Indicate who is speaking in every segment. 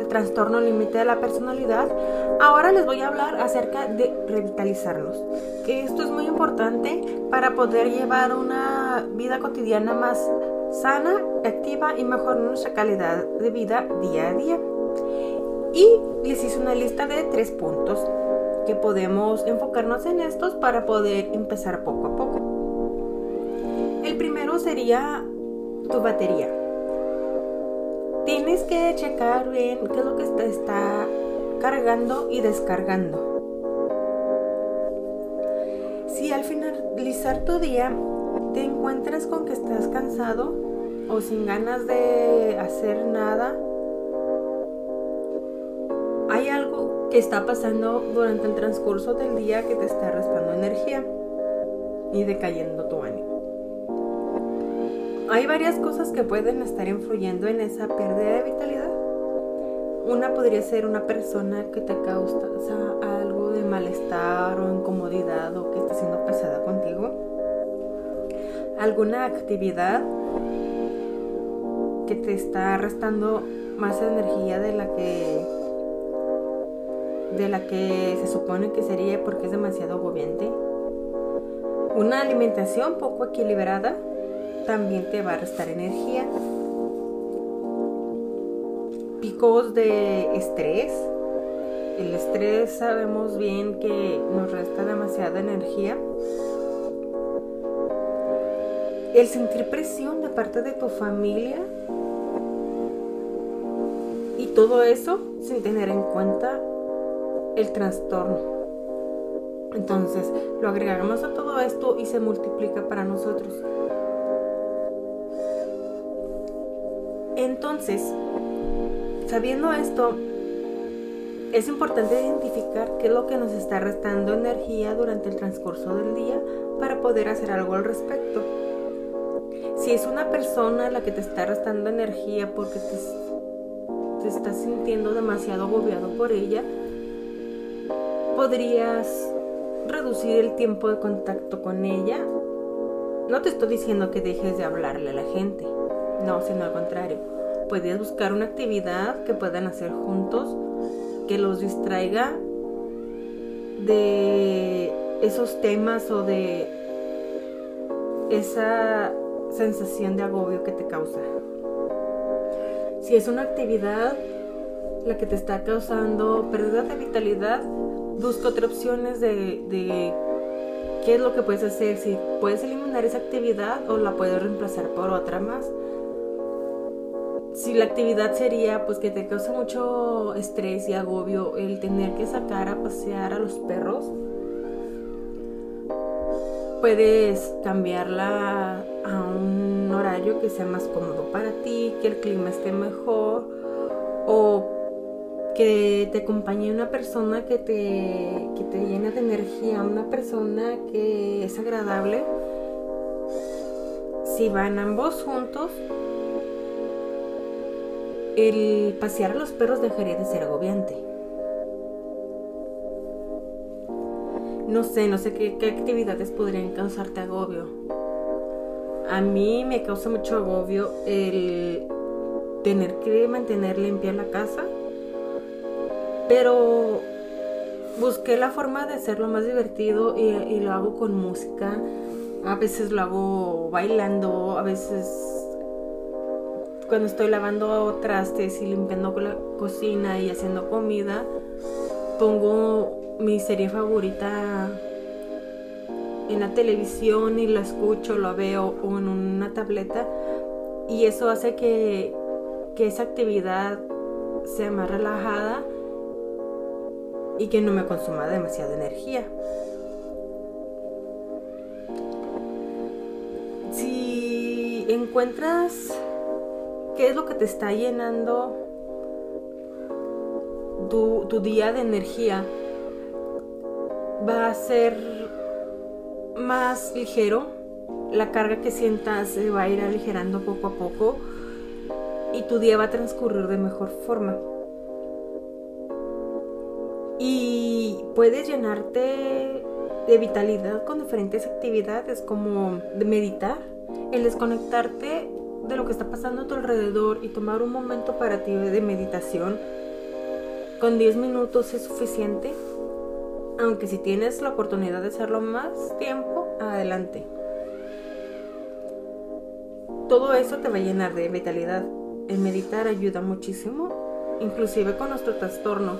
Speaker 1: de Trastorno Límite de la Personalidad. Ahora les voy a hablar acerca de revitalizarnos, que esto es muy importante para poder llevar una vida cotidiana más sana, activa y mejorar nuestra calidad de vida día a día. Y les hice una lista de tres puntos que podemos enfocarnos en estos para poder empezar poco a poco. El primero sería tu batería que checar bien qué es lo que te está cargando y descargando. Si al finalizar tu día te encuentras con que estás cansado o sin ganas de hacer nada, hay algo que está pasando durante el transcurso del día que te está restando energía y decayendo tu ánimo. Hay varias cosas que pueden estar influyendo en esa pérdida de vitalidad. Una podría ser una persona que te causa algo de malestar o incomodidad o que está siendo pesada contigo. Alguna actividad que te está restando más energía de la que de la que se supone que sería porque es demasiado agobiante. Una alimentación poco equilibrada también te va a restar energía. Picos de estrés. El estrés sabemos bien que nos resta demasiada energía. El sentir presión de parte de tu familia. Y todo eso sin tener en cuenta el trastorno. Entonces lo agregamos a todo esto y se multiplica para nosotros. Entonces, sabiendo esto, es importante identificar qué es lo que nos está restando energía durante el transcurso del día para poder hacer algo al respecto. Si es una persona la que te está restando energía porque te, te estás sintiendo demasiado agobiado por ella, podrías reducir el tiempo de contacto con ella. No te estoy diciendo que dejes de hablarle a la gente, no, sino al contrario. Puedes buscar una actividad que puedan hacer juntos que los distraiga de esos temas o de esa sensación de agobio que te causa. Si es una actividad la que te está causando pérdida de vitalidad, busca otras opciones de qué es lo que puedes hacer, si puedes eliminar esa actividad o la puedes reemplazar por otra más si la actividad sería pues que te causa mucho estrés y agobio el tener que sacar a pasear a los perros, puedes cambiarla a un horario que sea más cómodo para ti, que el clima esté mejor o que te acompañe una persona que te, que te llene de energía, una persona que es agradable. Si van ambos juntos, el pasear a los perros dejaría de ser agobiante. No sé, no sé qué, actividades podrían causarte agobio. A mí me causa mucho agobio el tener que mantener limpia la casa, pero busqué la forma de hacerlo más divertido y, y lo hago con música. A veces lo hago bailando, a veces cuando estoy lavando trastes y limpiando la cocina y haciendo comida, pongo mi serie favorita en la televisión y la escucho, lo veo o en una tableta y eso hace que, que esa actividad sea más relajada y que no me consuma demasiada energía. Si encuentras qué es lo que te está llenando tu, día de energía, va a ser más ligero la carga que sientas se va a ir aligerando poco a poco y tu día va a transcurrir de mejor forma. Y puedes llenarte de vitalidad con diferentes actividades como meditar, el desconectarte de lo que está pasando a tu alrededor y tomar un momento para ti de meditación. Con 10 minutos es suficiente, aunque si tienes la oportunidad de hacerlo más tiempo, adelante. Todo eso te va a llenar de vitalidad. El meditar ayuda muchísimo, inclusive con nuestro trastorno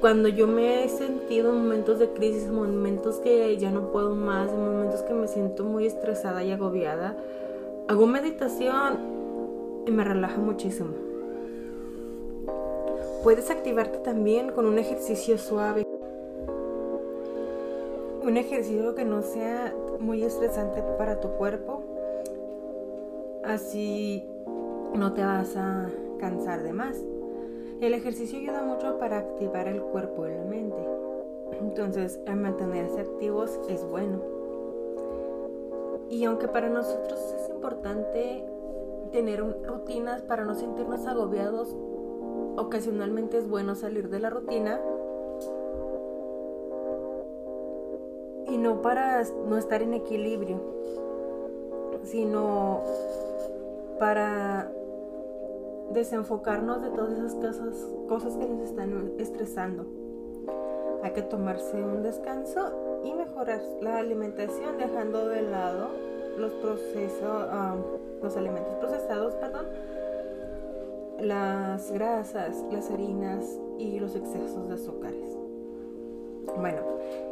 Speaker 1: cuando yo me he sentido en momentos de crisis, momentos que ya no puedo más, en momentos que me siento muy estresada y agobiada, hago meditación y me relaja muchísimo. Puedes activarte también con un ejercicio suave. Un ejercicio que no sea muy estresante para tu cuerpo. Así no te vas a cansar de más. El ejercicio ayuda mucho para activar el cuerpo y la mente. Entonces, mantenerse activos es bueno. Y aunque para nosotros es importante tener rutinas para no sentirnos agobiados, ocasionalmente es bueno salir de la rutina y no para no estar en equilibrio, sino para desenfocarnos de todas esas cosas, cosas que nos están estresando. Hay que tomarse un descanso la alimentación dejando de lado los procesos, los alimentos procesados, perdón, las grasas, las harinas y los excesos de azúcares. Bueno,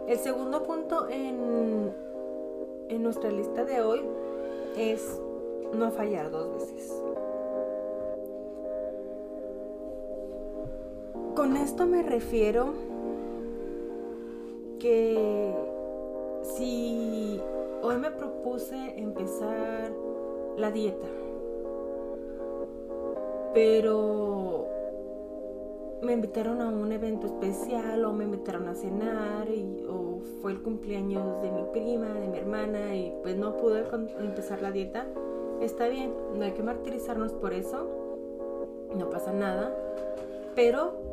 Speaker 1: el segundo punto en, en nuestra lista de hoy es no fallar dos veces. Con esto me refiero que si hoy me propuse empezar la dieta, pero me invitaron a un evento especial o me invitaron a cenar o fue el cumpleaños de mi prima, de mi hermana y pues no pude empezar la dieta, está bien, no hay que martirizarnos por eso, no pasa nada, pero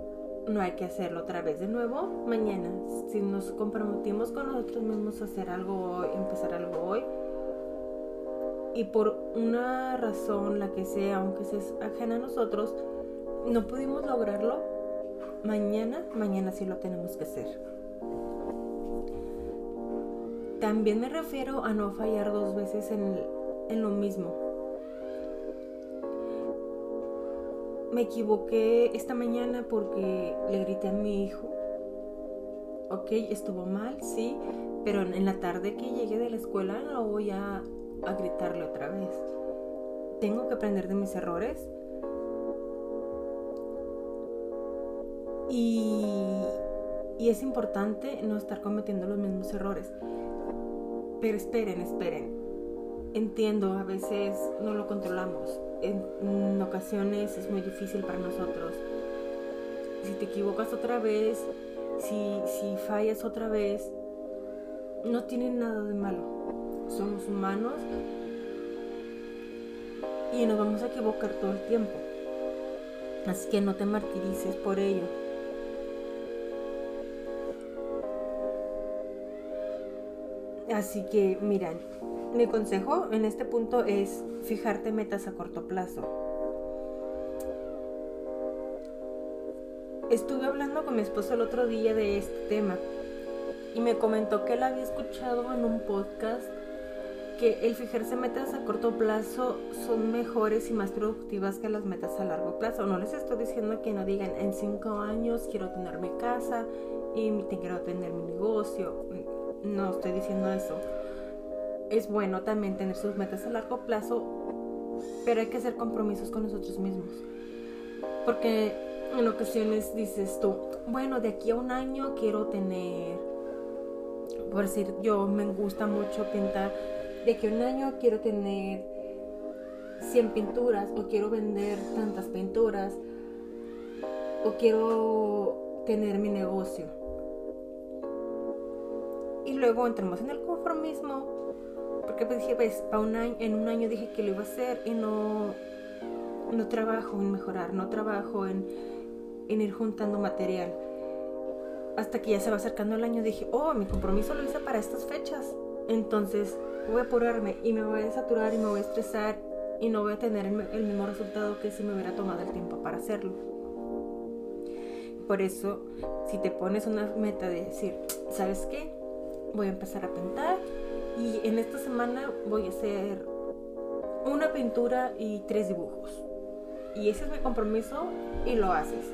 Speaker 1: no hay que hacerlo otra vez de nuevo mañana. Si nos comprometimos con nosotros mismos a hacer algo hoy, empezar algo hoy, y por una razón, la que sea, aunque sea ajena a nosotros, no pudimos lograrlo, mañana, mañana sí lo tenemos que hacer. También me refiero a no fallar dos veces en, en lo mismo. Me equivoqué esta mañana porque le grité a mi hijo. Ok, estuvo mal, sí, pero en la tarde que llegue de la escuela no voy a, a gritarle otra vez. Tengo que aprender de mis errores. Y, y es importante no estar cometiendo los mismos errores. Pero esperen, esperen. Entiendo, a veces no lo controlamos en, ocasiones es muy difícil para nosotros. Si te equivocas otra vez, si, si fallas otra vez, no tiene nada de malo. Somos humanos y nos vamos a equivocar todo el tiempo. Así que no te martirices por ello. Así que, miran, mi consejo en este punto es fijarte metas a corto plazo. Estuve hablando con mi esposo el otro día de este tema y me comentó que él había escuchado en un podcast que el fijarse metas a corto plazo son mejores y más productivas que las metas a largo plazo. No les estoy diciendo que no digan en cinco años quiero tener mi casa y quiero tener mi negocio. No estoy diciendo eso es bueno también tener sus metas a largo plazo, pero hay que hacer compromisos con nosotros mismos. Porque en ocasiones dices tú, bueno, de aquí a un año quiero tener, por decir, yo me gusta mucho pintar, de aquí a un año quiero tener 100 pinturas o quiero vender tantas pinturas o quiero tener mi negocio. Luego entramos en el conformismo Porque pues dije, pues, pa un año, en un año dije que lo iba a hacer y no, no trabajo en mejorar, no trabajo en, en ir juntando material. Hasta que ya se va acercando el año dije, oh, mi compromiso lo hice para estas fechas. Entonces voy a apurarme y me voy a saturar y me voy a estresar y no voy a tener el, mismo resultado que si me hubiera tomado el tiempo para hacerlo. Por eso, si te pones una meta de decir, ¿sabes qué? Voy a empezar a pintar y en esta semana voy a hacer una pintura y tres dibujos. Y ese es mi compromiso y lo haces.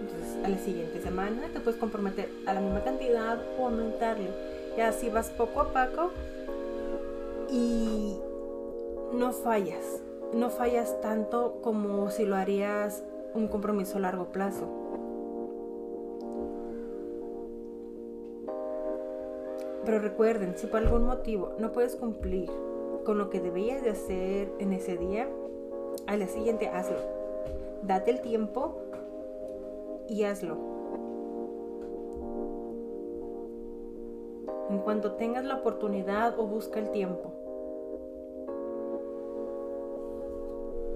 Speaker 1: Entonces, a la siguiente semana te puedes comprometer a la misma cantidad o aumentarle. Y así vas poco a poco y no fallas. No fallas tanto como si lo harías un compromiso a largo plazo. Pero recuerden, si por algún motivo no puedes cumplir con lo que debías de hacer en ese día, al día siguiente hazlo. Date el tiempo y hazlo. En cuanto tengas la oportunidad o busca el tiempo.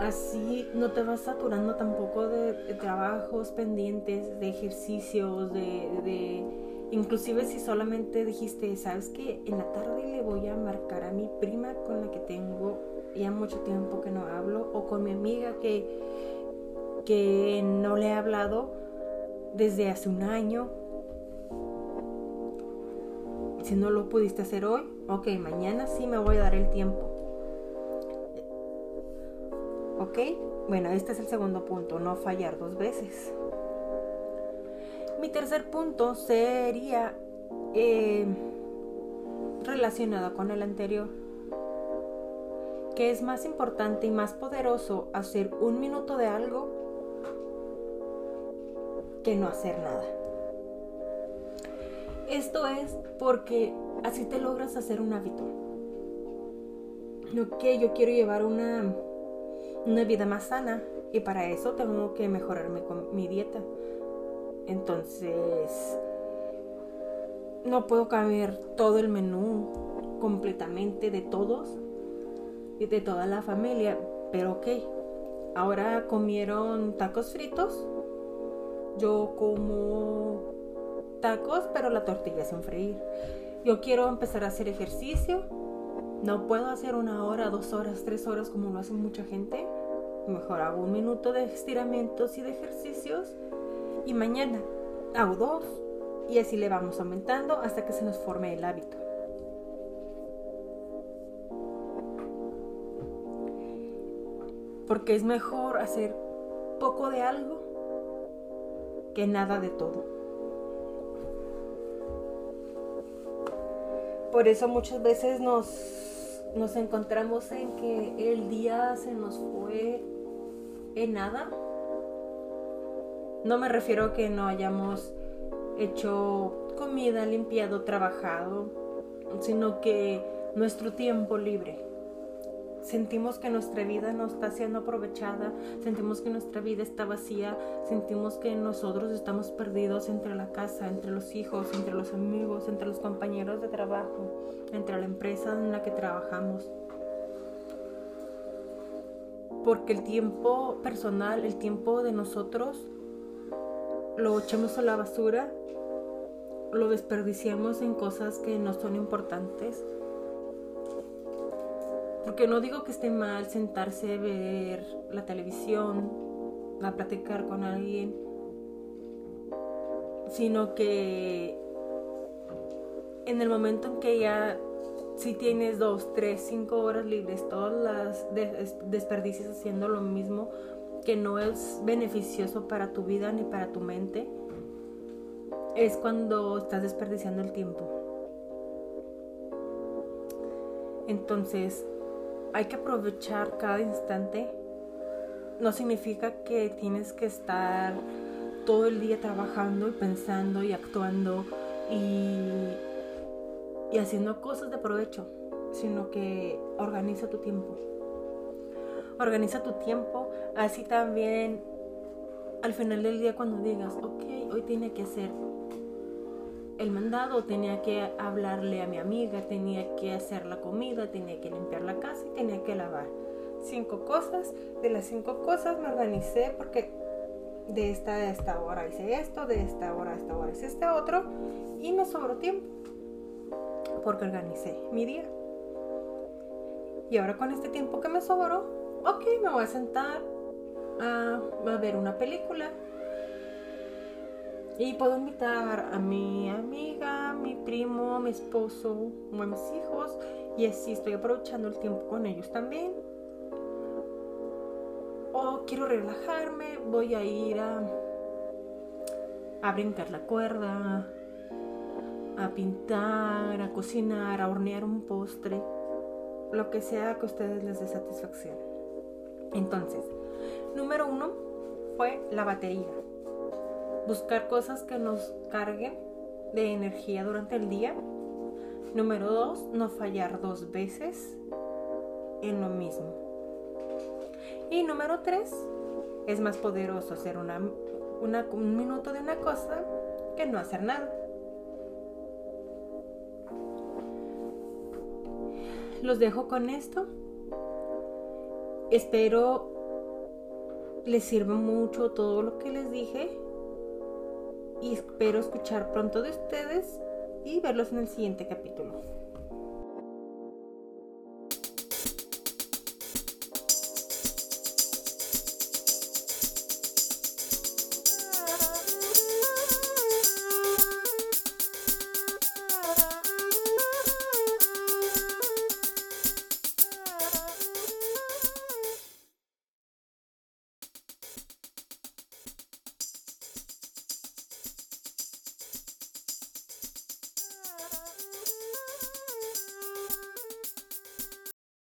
Speaker 1: Así no te vas saturando tampoco de, trabajos pendientes, de ejercicios, de Inclusive si solamente dijiste, ¿sabes qué? En la tarde le voy a marcar a mi prima con la que tengo ya mucho tiempo que no hablo o con mi amiga que, que no le he hablado desde hace un año. Si no lo pudiste hacer hoy, ok, mañana sí me voy a dar el tiempo. ¿Ok? Bueno, este es el segundo punto, no fallar dos veces. Mi tercer punto sería eh, relacionado con el anterior. Que es más importante y más poderoso hacer un minuto de algo que no hacer nada. Esto es porque así te logras hacer un hábito. Ok, yo quiero llevar una, una vida más sana y para eso tengo que mejorarme con mi dieta. Entonces, no puedo cambiar todo el menú completamente de todos y de toda la familia, pero ok. Ahora comieron tacos fritos. Yo como tacos, pero la tortilla sin freír. Yo quiero empezar a hacer ejercicio. No puedo hacer una hora, dos horas, tres horas como lo hace mucha gente. Mejor hago un minuto de estiramientos y de ejercicios y mañana hago dos y así le vamos aumentando hasta que se nos forme el hábito. Porque es mejor hacer poco de algo que nada de todo. Por eso muchas veces nos, nos encontramos en que el día se nos fue en nada no me refiero a que no hayamos hecho comida, limpiado, trabajado, sino que nuestro tiempo libre. Sentimos que nuestra vida no está siendo aprovechada, sentimos que nuestra vida está vacía, sentimos que nosotros estamos perdidos entre la casa, entre los hijos, entre los amigos, entre los compañeros de trabajo, entre la empresa en la que trabajamos. Porque el tiempo personal, el tiempo de nosotros, lo echamos a la basura, lo desperdiciamos en cosas que no son importantes. Porque no digo que esté mal sentarse a ver la televisión, a platicar con alguien, sino que en el momento en que ya si tienes dos, tres, cinco horas libres, todas las desperdicias haciendo lo mismo, que no es beneficioso para tu vida ni para tu mente, es cuando estás desperdiciando el tiempo. Entonces, hay que aprovechar cada instante. No significa que tienes que estar todo el día trabajando y pensando y actuando y, y haciendo cosas de provecho, sino que organiza tu tiempo organiza tu tiempo, así también al final del día cuando digas, ok, hoy tiene que ser el mandado, tenía que hablarle a mi amiga, tenía que hacer la comida, tenía que limpiar la casa y tenía que lavar. Cinco cosas, de las cinco cosas me organicé porque de esta a esta hora hice esto, de esta hora a esta hora hice este otro y me sobró tiempo porque organicé mi día. Y ahora con este tiempo que me sobró, ok, me voy a sentar a, ver una película y puedo invitar a mi amiga, mi primo, mi esposo o a mis hijos. Y así estoy aprovechando el tiempo con ellos también. O quiero relajarme, voy a ir a, a brincar la cuerda, a pintar, a cocinar, a hornear un postre. Lo que sea que a ustedes les dé satisfacción. Entonces, número uno fue la batería buscar cosas que nos carguen de energía durante el día. Número dos, no fallar dos veces en lo mismo. Y número tres, es más poderoso hacer un minuto de una cosa que no hacer nada. Los dejo con esto. Espero les sirva mucho todo lo que les dije y espero escuchar pronto de ustedes y verlos en el siguiente capítulo.